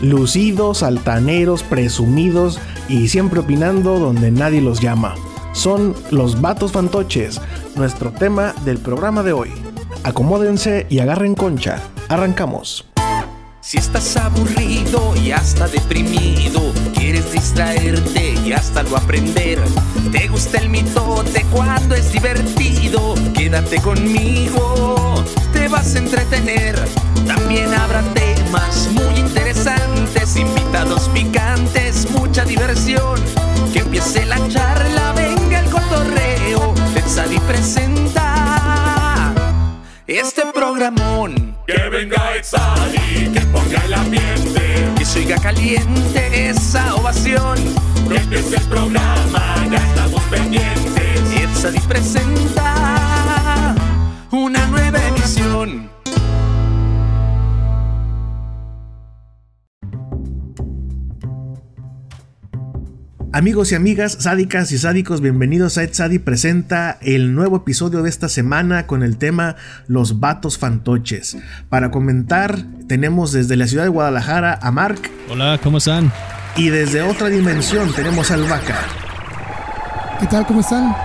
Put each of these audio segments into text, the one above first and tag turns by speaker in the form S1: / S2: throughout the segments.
S1: lucidos, altaneros, presumidos y siempre opinando donde nadie los llama. Son los vatos fantoches, nuestro tema del programa de hoy. Acomódense y agarren concha. Arrancamos.
S2: Si estás aburrido y hasta deprimido, quieres distraerte y hasta lo aprender. Te gusta el mitote cuando es divertido, quédate conmigo, te vas a entretener. También habrá temas muy interesantes, invitados picantes, mucha diversión. Que empiece la charla, venga el cotorreo, y presenta este programón.
S3: Que venga Exali, que ponga el ambiente.
S2: Que se oiga caliente esa ovación.
S3: Que empiece el programa, ya estamos pendientes.
S2: Exali presenta
S1: Amigos y amigas, sádicas y sádicos, bienvenidos a Ed Sadi presenta el nuevo episodio de esta semana con el tema Los vatos fantoches. Para comentar, tenemos desde la ciudad de Guadalajara a Mark.
S4: Hola, ¿cómo están?
S1: Y desde otra dimensión tenemos al Vaca.
S5: ¿Qué tal? ¿Cómo están?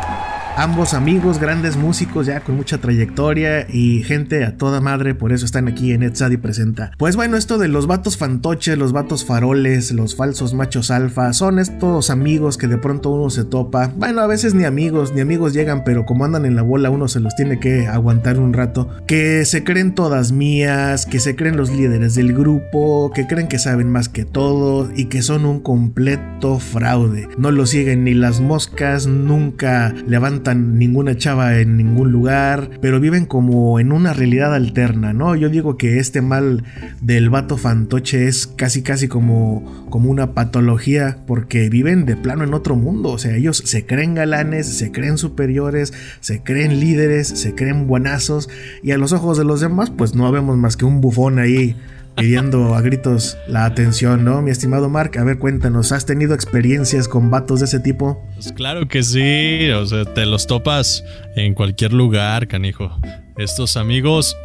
S1: Ambos amigos, grandes músicos ya con mucha trayectoria y gente a toda madre, por eso están aquí en Etzadi Presenta. Pues bueno, esto de los vatos fantoches, los vatos faroles, los falsos machos alfa, son estos amigos que de pronto uno se topa. Bueno, a veces ni amigos, ni amigos llegan, pero como andan en la bola uno se los tiene que aguantar un rato. Que se creen todas mías, que se creen los líderes del grupo, que creen que saben más que todo y que son un completo fraude. No lo siguen ni las moscas, nunca levantan ninguna chava en ningún lugar, pero viven como en una realidad alterna, ¿no? Yo digo que este mal del vato fantoche es casi casi como, como una patología porque viven de plano en otro mundo, o sea, ellos se creen galanes, se creen superiores, se creen líderes, se creen buenazos y a los ojos de los demás pues no vemos más que un bufón ahí pidiendo a gritos la atención, ¿no? Mi estimado Mark, a ver, cuéntanos, ¿has tenido experiencias con vatos de ese tipo?
S4: Pues claro que sí, o sea, te los topas en cualquier lugar, canijo. Estos amigos,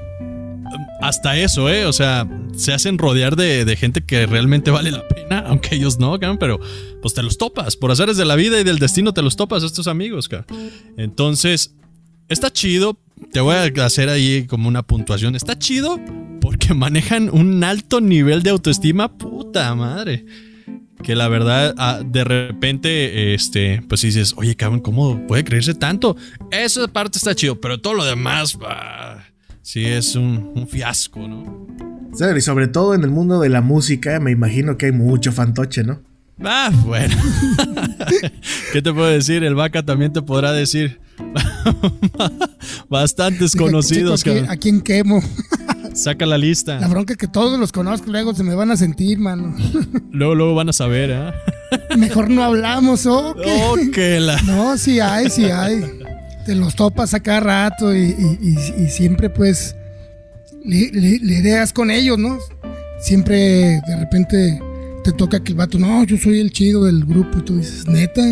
S4: hasta eso, ¿eh? O sea, se hacen rodear de, gente que realmente vale la pena, aunque ellos no, pero pues te los topas, por haceres de la vida y del destino te los topas estos amigos, cara. Entonces, está chido, te voy a hacer ahí como una puntuación, está chido porque manejan un alto nivel de autoestima, puta madre. Que la verdad, ah, de repente, este, pues dices, oye, cabrón, ¿cómo puede creerse tanto? Esa parte está chido, pero todo lo demás, sí es un, fiasco, ¿no?
S1: Y sobre todo en el mundo de la música, me imagino que hay mucho fantoche, ¿no?
S4: Ah, bueno. ¿Qué te puedo decir? El vaca también te podrá decir. Bastantes conocidos.
S5: ¿A quién quemo?
S4: Saca la lista.
S5: La bronca es que todos los conozco, luego se me van a sentir, mano.
S4: luego, luego van a saber, ¿eh?
S5: Mejor no hablamos, ¿o
S4: qué? la...
S5: No, sí hay, sí hay. Te los topas a cada rato y, siempre, pues, lidias con ellos, ¿no? Siempre, de repente, te toca que el vato, no, yo soy el chido del grupo. Y tú dices, neta,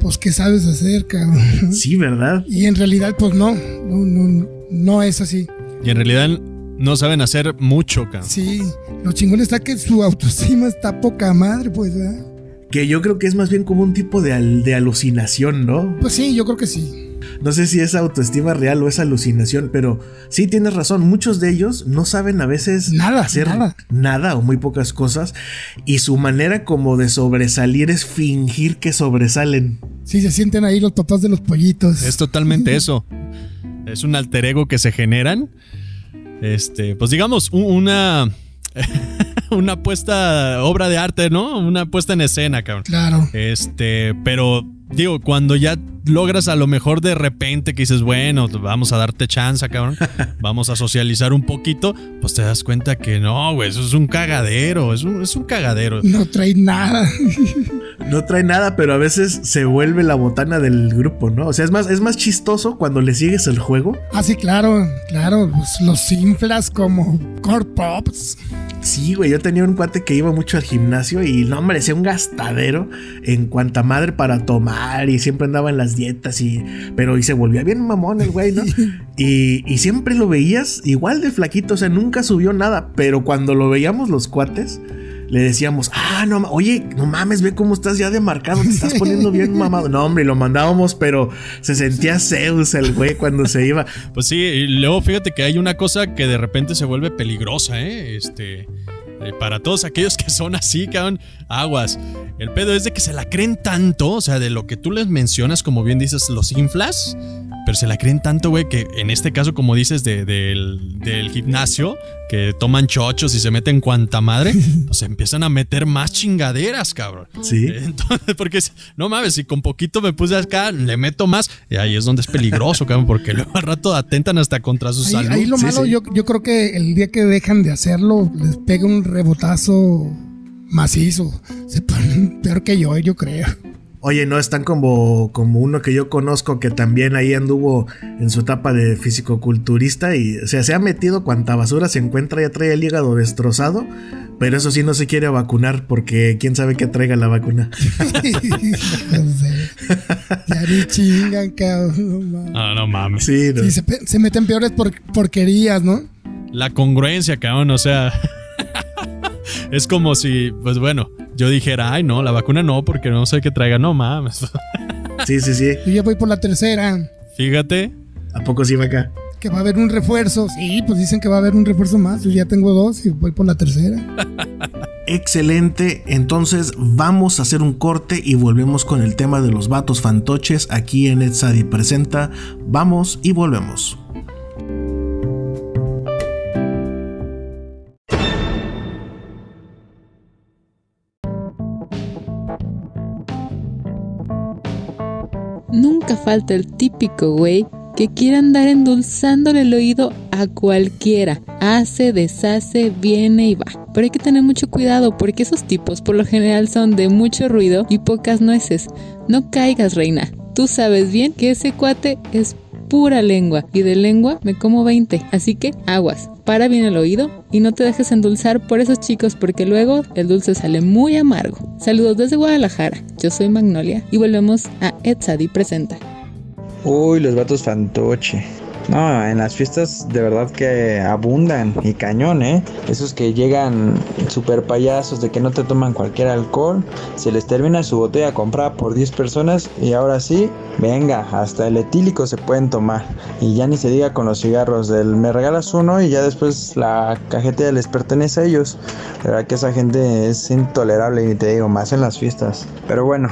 S5: pues, ¿qué sabes hacer, cabrón?
S1: Sí, ¿verdad?
S5: Y en realidad, pues, no, no, no, no es así.
S4: Y en realidad no saben hacer mucho, cabrón.
S5: Sí, lo chingón está que su autoestima está poca madre, pues, ¿verdad?
S1: Que yo creo que es más bien como un tipo de, de alucinación, ¿no?
S5: Pues sí, yo creo que sí.
S1: No sé si es autoestima real o es alucinación, pero sí tienes razón. Muchos de ellos no saben a veces
S5: nada,
S1: hacer nada. o muy pocas cosas. Y su manera como de sobresalir es fingir que sobresalen.
S5: Sí, se sienten ahí los papás de los pollitos.
S4: Es totalmente eso. Es un alter ego que se generan este, pues digamos, una. una puesta obra de arte, ¿no? Una puesta en escena, cabrón.
S5: Claro.
S4: Este, pero digo, cuando ya logras a lo mejor de repente que dices, bueno, vamos a darte chance, cabrón, vamos a socializar un poquito, pues te das cuenta que no, güey, eso es un cagadero, es un, es un cagadero.
S5: No trae nada.
S1: No trae nada, pero a veces se vuelve la botana del grupo, ¿no? O sea, es más, es más chistoso cuando le sigues el juego.
S5: Ah, sí, claro, claro, pues los inflas como core pops.
S1: Sí, güey, yo tenía un cuate que iba mucho al gimnasio y no merecía un gastadero en cuanta madre para tomar y siempre andaba en las dietas y. Pero y se volvía bien mamón el güey, ¿no? y, y siempre lo veías igual de flaquito, o sea, nunca subió nada. Pero cuando lo veíamos los cuates le decíamos, ah, no, oye, no mames, ve cómo estás ya demarcado, te estás poniendo bien mamado. No, hombre, lo mandábamos, pero se sentía Zeus el güey cuando se iba.
S4: Pues sí, y luego fíjate que hay una cosa que de repente se vuelve peligrosa, ¿eh? Este. eh, Para todos aquellos que son así, cabrón, aguas. El pedo es de que se la creen tanto, o sea, de lo que tú les mencionas, como bien dices, los inflas, pero se la creen tanto, güey, que en este caso, como dices, de- del, del gimnasio, que toman chochos y se meten cuanta madre, pues empiezan a meter más chingaderas, cabrón.
S1: Sí.
S4: Entonces, porque no mames, si con poquito me puse acá, le meto más, y ahí es donde es peligroso, cabrón, porque luego al rato atentan hasta contra su
S5: Ahí,
S4: salud.
S5: ahí lo
S1: Sí,
S5: malo,
S1: sí.
S5: Yo, yo creo que el día que dejan de hacerlo, les pega un rebotazo macizo. Se ponen peor que yo, yo creo.
S1: Oye, no están como, como uno que yo conozco que también ahí anduvo en su etapa de fisicoculturista y o sea, se ha metido cuanta basura se encuentra, ya trae el hígado destrozado, pero eso sí no se quiere vacunar porque quién sabe qué traiga la vacuna.
S5: Ya ni chingan, cabrón. no mames.
S4: Ah, no mames.
S1: Sí, no.
S5: Sí, se, pe- se meten peores por- porquerías, ¿no?
S4: La congruencia, cabrón, o sea. es como si, pues bueno, yo dijera, ay, no, la vacuna no, porque no sé qué traiga. No mames.
S1: sí, sí, sí.
S5: Yo ya voy por la tercera.
S4: Fíjate.
S1: ¿A poco sí va acá?
S5: Que va a haber un refuerzo. Sí, pues dicen que va a haber un refuerzo más. Yo ya tengo dos y voy por la tercera.
S1: Excelente, entonces vamos a hacer un corte y volvemos con el tema de los vatos fantoches aquí en Edsadi Presenta. Vamos y volvemos.
S6: Falta el típico güey que quiere andar endulzándole el oído a cualquiera. Hace, deshace, viene y va. Pero hay que tener mucho cuidado porque esos tipos por lo general son de mucho ruido y pocas nueces. No caigas, reina. Tú sabes bien que ese cuate es pura lengua y de lengua me como 20. Así que aguas, para bien el oído y no te dejes endulzar por esos chicos porque luego el dulce sale muy amargo. Saludos desde Guadalajara. Yo soy Magnolia y volvemos a Edsadi Presenta.
S7: Uy, los vatos fantoche. No, en las fiestas de verdad que abundan y cañón, ¿eh? Esos que llegan super payasos de que no te toman cualquier alcohol, se les termina su botella comprada por 10 personas y ahora sí, venga, hasta el etílico se pueden tomar. Y ya ni se diga con los cigarros del me regalas uno y ya después la cajetilla les pertenece a ellos. La verdad que esa gente es intolerable y te digo, más en las fiestas. Pero bueno,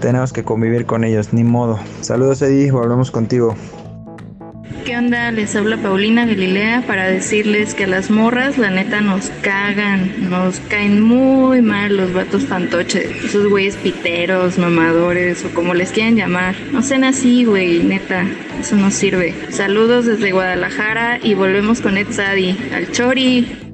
S7: tenemos que convivir con ellos, ni modo. Saludos Eddie, volvemos contigo.
S8: ¿Qué onda? Les habla Paulina Galilea para decirles que a las morras la neta nos cagan, nos caen muy mal los vatos fantoches, esos güeyes piteros, mamadores o como les quieran llamar. No sean así, güey, neta, eso no sirve. Saludos desde Guadalajara y volvemos con Ed Sadi. Al Chori.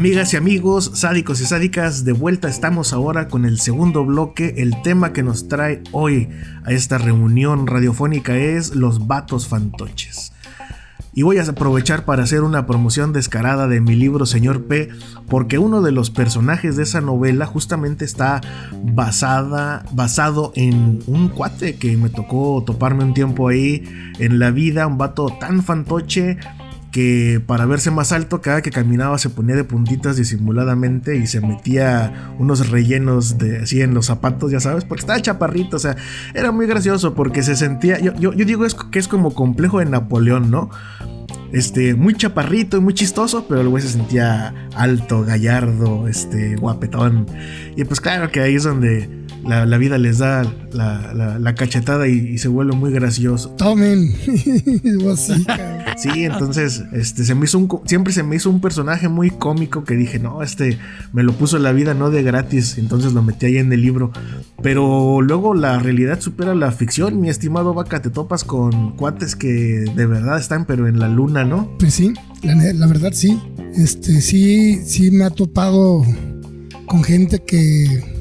S1: Amigas y amigos, sádicos y sádicas, de vuelta estamos ahora con el segundo bloque. El tema que nos trae hoy a esta reunión radiofónica es los vatos fantoches. Y voy a aprovechar para hacer una promoción descarada de mi libro Señor P, porque uno de los personajes de esa novela justamente está basada, basado en un cuate que me tocó toparme un tiempo ahí en la vida, un vato tan fantoche que para verse más alto cada que caminaba se ponía de puntitas disimuladamente y se metía unos rellenos de así en los zapatos, ya sabes, porque estaba chaparrito, o sea, era muy gracioso porque se sentía, yo, yo, digo es, que es como complejo de Napoleón, ¿no? Este, muy chaparrito y muy chistoso, pero el güey se sentía alto, gallardo, este, guapetón. Y pues claro que ahí es donde la, la vida les da la, la, la cachetada y, y, se vuelve muy gracioso.
S5: Tomen.
S1: sí, entonces este, se me hizo un, siempre se me hizo un personaje muy cómico que dije, no, este me lo puso la vida no de gratis, entonces lo metí ahí en el libro. Pero luego la realidad supera la ficción, mi estimado Vaca, te topas con cuates que de verdad están pero en la luna, ¿no?
S5: Pues sí, la, la verdad sí. Este, sí, sí me ha topado con gente que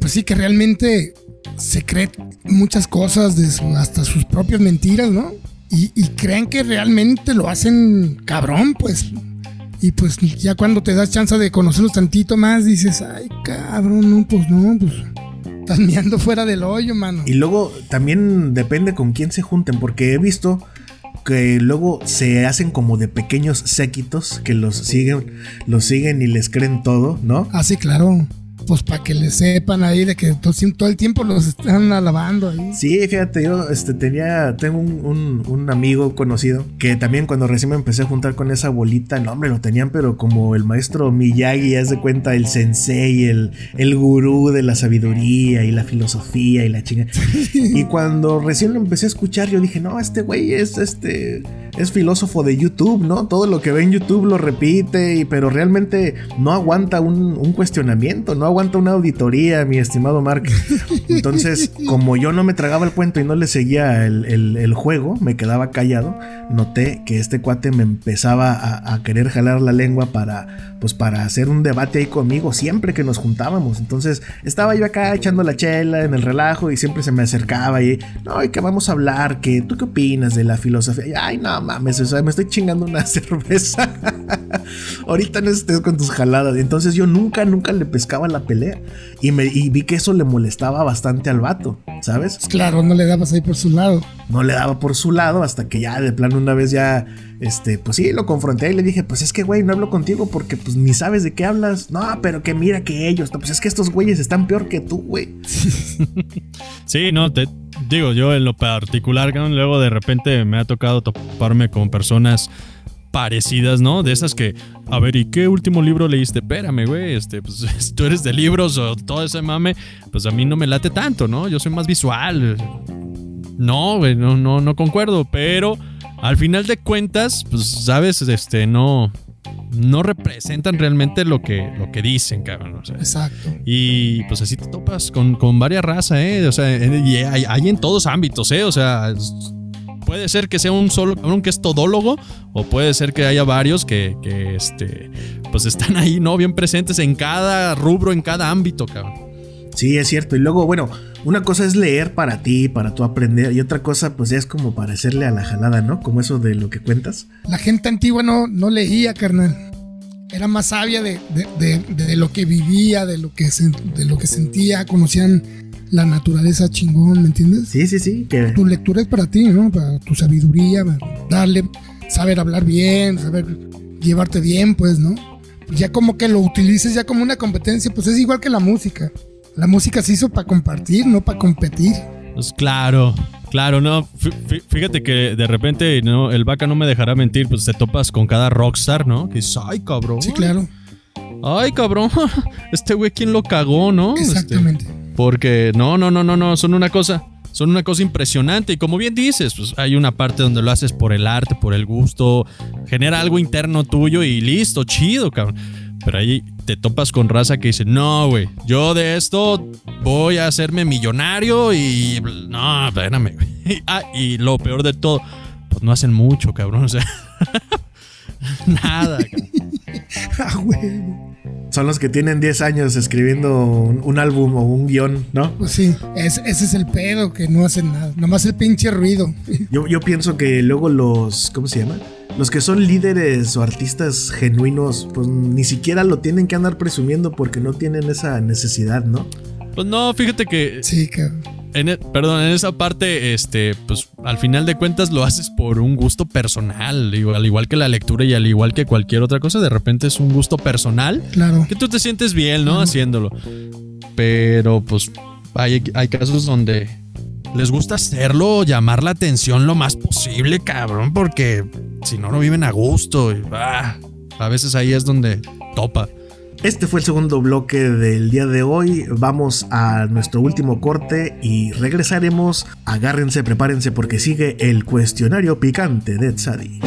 S5: pues sí, que realmente se cree muchas cosas, de su- hasta sus propias mentiras, ¿no? Y, y creen que realmente lo hacen cabrón, pues. Y pues ya cuando te das chance de conocerlos tantito más, dices, ay, cabrón, no, pues no, pues estás meando fuera del hoyo, mano.
S1: Y luego también depende con quién se junten, porque he visto que luego se hacen como de pequeños séquitos que los siguen, los siguen y les creen todo, ¿no?
S5: Ah, sí, claro. Pues para que le sepan ahí de que todo, todo el tiempo los están alabando ahí.
S1: Sí, fíjate, yo este, tenía, tengo un, un- un amigo conocido que también cuando recién me empecé a juntar con esa bolita, no hombre, lo tenían, pero como el maestro Miyagi, haz de cuenta, el sensei, el, el gurú de la sabiduría y la filosofía y la chinga. Y cuando recién lo empecé a escuchar, yo dije, no, este güey es este. Es filósofo de YouTube, ¿no? Todo lo que ve en YouTube lo repite, y, pero realmente no aguanta un, un cuestionamiento, no aguanta una auditoría, mi estimado Mark. Entonces, como yo no me tragaba el cuento y no le seguía el, el- el juego, me quedaba callado, noté que este cuate me empezaba a, a querer jalar la lengua para, pues, para hacer un debate ahí conmigo siempre que nos juntábamos. Entonces, estaba yo acá echando la chela en el relajo y siempre se me acercaba y, no, y que vamos a hablar, que tú qué opinas de la filosofía. Y, Ay, no mames, o sea, me estoy chingando una cerveza. Ahorita no estés con tus jaladas. Entonces yo nunca, nunca le pescaba la pelea. Y, me, y vi que eso le molestaba bastante al vato, ¿sabes?
S5: Pues claro, no le dabas ahí por su lado.
S1: No le daba por su lado hasta que ya de plano una vez ya, este, pues sí, lo confronté y le dije, pues es que güey, no hablo contigo porque pues ni sabes de qué hablas. No, pero que mira que ellos, pues es que estos güeyes están peor que tú, güey.
S4: Sí, no, te digo, yo en lo particular, luego de repente me ha tocado toparme con personas parecidas, ¿no? De esas que, a ver, ¿y qué último libro leíste? Espérame, güey, este, pues tú eres de libros o todo ese mame, pues a mí no me late tanto, ¿no? Yo soy más visual. No, güey, no, no, no concuerdo, pero al final de cuentas, pues, sabes, este, no, no representan realmente lo que, lo que dicen, cabrón. O sea,
S5: Exacto.
S4: y pues así te topas con, con varias razas, ¿eh? O sea, en- y hay, hay en todos ámbitos, ¿eh? O sea, puede ser que sea un solo cabrón que es todólogo, o puede ser que haya varios que, que, este, pues están ahí, ¿no? Bien presentes en cada rubro, en cada ámbito, cabrón.
S1: Sí, es cierto. Y luego, bueno, una cosa es leer para ti, para tú aprender, y otra cosa, pues ya es como para hacerle a la jalada, ¿no? Como eso de lo que cuentas.
S5: La gente antigua no, no leía, carnal. Era más sabia de, de- de- de lo que vivía, de lo que, de lo que sentía, conocían la naturaleza chingón, ¿me entiendes?
S1: Sí, sí, sí. Que,
S5: Tu lectura es para ti, ¿no? Para tu sabiduría, para darle, saber hablar bien, saber llevarte bien, pues, ¿no? Ya como que lo utilices ya como una competencia, pues es igual que la música. La música se hizo para compartir, no para competir.
S4: Pues claro, claro, no. fí- fí- Fíjate que de repente, no, el vaca no me dejará mentir, pues te topas con cada rockstar, ¿no? Que dices, ay, cabrón.
S5: Sí, claro.
S4: Ay, cabrón. Este güey, ¿quién lo cagó, no? Este,
S5: Exactamente.
S4: Porque no, no, no, no, no, son una cosa, son una cosa impresionante y como bien dices, pues hay una parte donde lo haces por el arte, por el gusto, genera algo interno tuyo y listo, chido, cabrón. Pero ahí te topas con raza que dice, no, güey, yo de esto voy a hacerme millonario y... No, espérame, güey. Ah, y lo peor de todo, pues no hacen mucho, cabrón, o sea... Nada, cabrón.
S5: Ah, huevo.
S1: son los que tienen 10 años escribiendo un, un álbum o un guion, ¿no?
S5: Pues sí, es- ese es el pedo, que no hacen nada. Nomás el pinche ruido.
S1: Yo, yo pienso que luego los, ¿cómo se llama? Los que son líderes o artistas genuinos, pues ni siquiera lo tienen que andar presumiendo porque no tienen esa necesidad, ¿no?
S4: Pues no, fíjate que
S5: Sí, cabrón.
S4: En e- perdón, en esa parte, este, pues al final de cuentas lo haces por un gusto personal, al igual que la lectura y al igual que cualquier otra cosa, de repente es un gusto personal
S5: Claro.
S4: que tú te sientes bien, ¿no? Haciéndolo. Pero pues hay, hay casos donde les gusta hacerlo, llamar la atención lo más posible, cabrón, porque si no, no viven a gusto. y, ah, a veces ahí es donde topa.
S1: Este fue el segundo bloque del día de hoy. Vamos a nuestro último corte y regresaremos. Agárrense, prepárense porque sigue el cuestionario picante de Tzadi.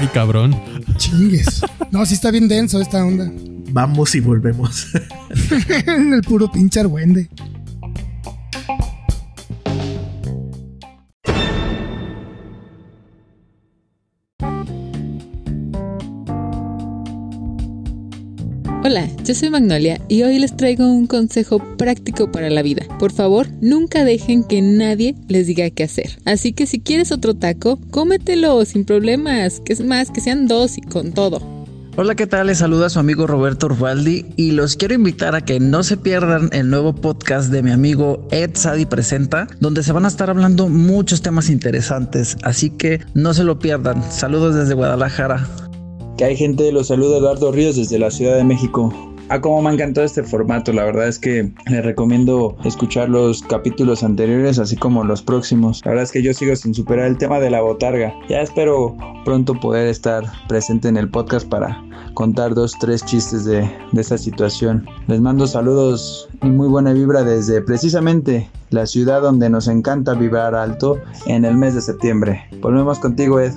S4: Ay, cabrón.
S5: Chingues. No, sí está bien denso esta onda.
S1: Vamos y volvemos.
S5: el puro pinche argüende.
S6: Hola, yo soy Magnolia y hoy les traigo un consejo práctico para la vida. Por favor, nunca dejen que nadie les diga qué hacer. Así que si quieres otro taco, cómetelo sin problemas, que es más, que sean dos y con todo.
S9: Hola, ¿qué tal? Les saluda su amigo Roberto Urbaldi y los quiero invitar a que no se pierdan el nuevo podcast de mi amigo Ed Sadi Presenta, donde se van a estar hablando muchos temas interesantes, así que no se lo pierdan. Saludos desde Guadalajara.
S7: Hay gente, los saluda Eduardo Ríos desde la Ciudad de México. Ah, como me ha encantado este formato, la verdad es que les recomiendo escuchar los capítulos anteriores así como los próximos. La verdad es que yo sigo sin superar el tema de la botarga. Ya espero pronto poder estar presente en el podcast para contar dos, tres chistes de, de esta situación. Les mando saludos y muy buena vibra desde precisamente la ciudad donde nos encanta vibrar alto en el mes de septiembre. Volvemos contigo, Ed.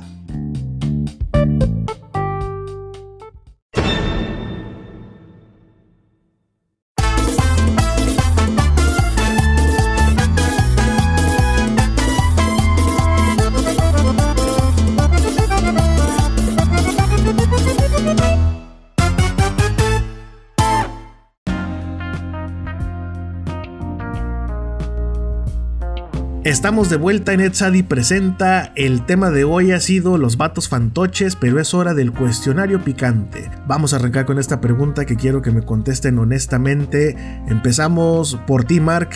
S1: Estamos de vuelta en Etsadi Presenta. El tema de hoy ha sido los vatos fantoches, pero es hora del cuestionario picante. Vamos a arrancar con esta pregunta que quiero que me contesten honestamente. Empezamos por ti, Mark.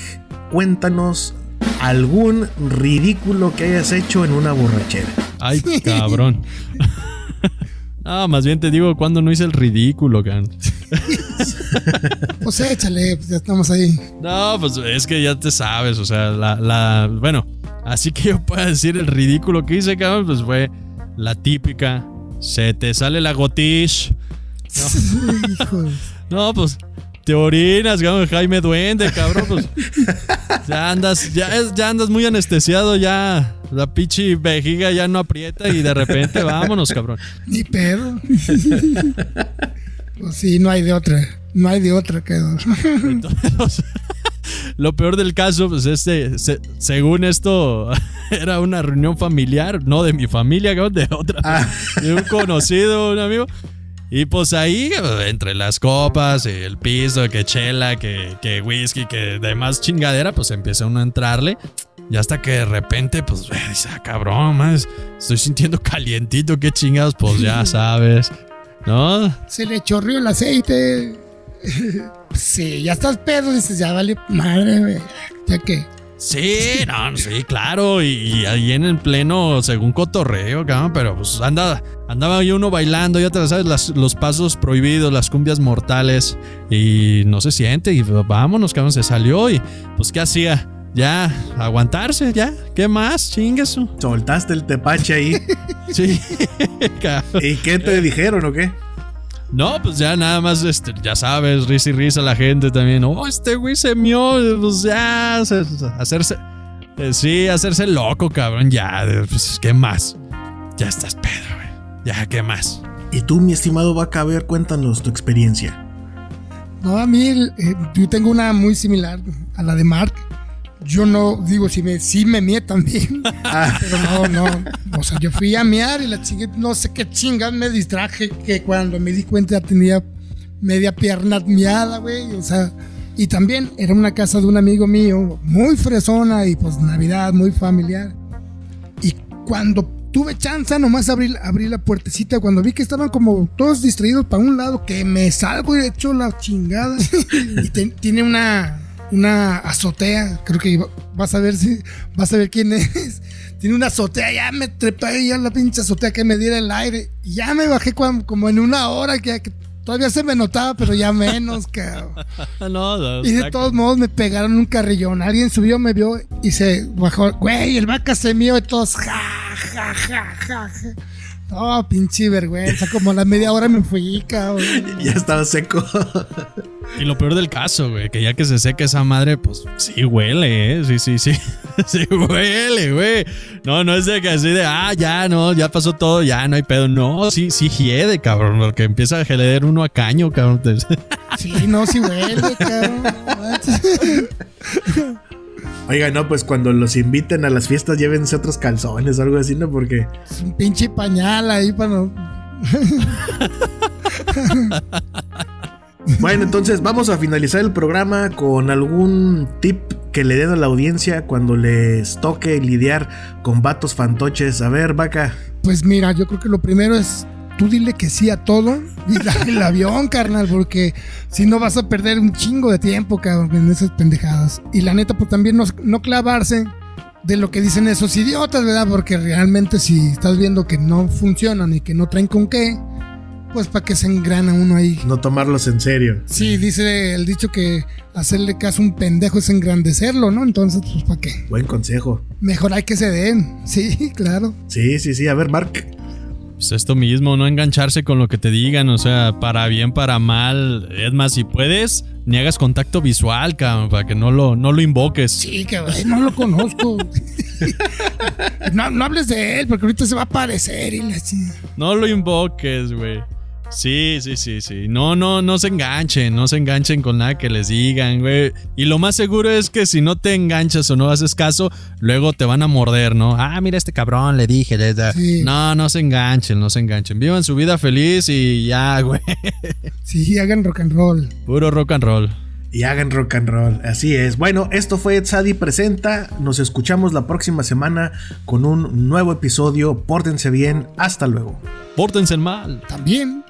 S1: Cuéntanos algún ridículo que hayas hecho en una borrachera.
S4: Ay, cabrón. Ah, más bien te digo cuando no hice el ridículo, can.
S5: Pues échale, pues ya estamos ahí.
S4: No, pues es que ya te sabes, o sea, la, la, bueno, así que yo puedo decir el ridículo que hice, cabrón, pues fue la típica, se te sale la gotish. No, pues te orinas, cabrón, Jaime Duende, cabrón, pues ya andas, ya, es- ya andas muy anestesiado, ya la pinche vejiga ya no aprieta y de repente vámonos, cabrón.
S5: Ni pedo. Pues sí, no hay de otra. No hay de otra que.
S4: Entonces, lo peor del caso, pues este, se- según esto, era una reunión familiar, no de mi familia, de otra, de un conocido, un amigo. Y pues ahí, entre las copas, y el piso, que chela, que, que whisky, que demás chingadera, pues empieza uno a entrarle. Y hasta que de repente, pues, dice, ah, cabrón, más, estoy sintiendo calientito, qué chingados, pues ya sabes, ¿no?
S5: Se le chorrió el aceite. Sí, ya estás pedo. Dices, ya vale madre. Ya que.
S4: Sí, no, sí, claro. Y, y ahí en el pleno, según cotorreo, cabrón, pero pues anda, andaba yo uno bailando, ya te sabes, las- los pasos prohibidos, las cumbias mortales, y no se siente, y vámonos, cabrón, se salió, y pues, ¿qué hacía? Ya, aguantarse, ya, ¿qué más? Chingueso.
S1: Soltaste el tepache ahí.
S4: Sí.
S1: ¿Y qué te dijeron o qué?
S4: No, pues ya nada más, este, ya sabes, risa y risa la gente también. Oh, este güey se mió, pues ya, se- hacerse. eh, sí, hacerse loco, cabrón, ya, pues, ¿qué más? Ya estás pedo, güey. Ya, ¿qué más?
S1: Y tú, mi estimado Vaca, a ver, cuéntanos tu experiencia.
S5: No, a mí, eh, yo tengo una muy similar a la de Mark. Yo no, digo, si me, sí me mié también. pero no, no. O sea, yo fui a miar y la chingue, no sé qué chingas me distraje que cuando me di cuenta tenía media pierna miada, güey. O sea, y también era una casa de un amigo mío, muy fresona y pues Navidad, muy familiar. Y cuando tuve chance, nomás abrí, abrí la puertecita, cuando vi que estaban como todos distraídos para un lado, que me salgo y echo la chingada. y te- tiene una, una azotea, creo que vas a ver si vas a ver quién es. Tiene una azotea, ya me trepé ahí a la pinche azotea que me diera el aire. Y ya me bajé como en una hora, que, que todavía se me notaba, pero ya menos, cabrón.
S4: no, no,
S5: Y de todos modos me pegaron un carrillón. Alguien subió, me vio y se bajó. Güey, el vaca se mío y todos. Ja, ja, ja, ja, ja. No, pinche vergüenza. Como a la media hora me fui, cabrón.
S1: Ya estaba seco.
S4: Y lo peor del caso, güey, que ya que se seca esa madre, pues sí huele, ¿eh? Sí, sí, sí. Sí huele, güey. No, no es de que así de, ah, ya, no, ya pasó todo, ya, no hay pedo. No, sí, sí hiede, cabrón, porque empieza a geleer uno a caño, cabrón.
S5: Sí, no, sí huele, cabrón.
S1: Oiga, no, pues cuando los inviten a las fiestas, llévense otros calzones o algo así, ¿no? Porque
S5: Es un pinche pañal ahí para no.
S1: Bueno, entonces vamos a finalizar el programa con algún tip que le den a la audiencia cuando les toque lidiar con vatos fantoches. A ver, vaca.
S5: Pues mira, yo creo que lo primero es tú dile que sí a todo y dale el avión, carnal, porque si no vas a perder un chingo de tiempo, cabrón, en esas pendejadas. Y la neta, pues también no, no clavarse de lo que dicen esos idiotas, ¿verdad? Porque realmente si estás viendo que no funcionan y que no traen con qué, pues para que se engrana uno ahí.
S1: No tomarlos en serio.
S5: Sí, dice el dicho que hacerle caso a un pendejo es engrandecerlo, ¿no? Entonces, pues para qué.
S1: Buen consejo.
S5: Mejor hay que se den. Sí, claro.
S1: Sí, sí, sí. A ver, Mark.
S4: Pues esto mismo, no engancharse con lo que te digan, o sea, para bien, para mal. Es más, si puedes, ni hagas contacto visual, cabrón, para que no lo, no lo invoques.
S5: Sí, cabrón, no lo conozco. no, no hables de él, porque ahorita se va a aparecer y la
S4: No lo invoques, güey. Sí, sí, sí, sí. No, no, no se enganchen, no se enganchen con nada que les digan, güey. Y lo más seguro es que si no te enganchas o no haces caso, luego te van a morder, ¿no? Ah, mira este cabrón, le dije. No, no se enganchen, no se enganchen. Vivan su vida feliz y ya, güey.
S5: Sí, hagan rock and roll.
S4: Puro rock and roll
S1: y hagan rock and roll. Así es. Bueno, esto fue Sadi Presenta. Nos escuchamos la próxima semana con un nuevo episodio. Pórtense bien. Hasta luego.
S4: Pórtense mal.
S5: También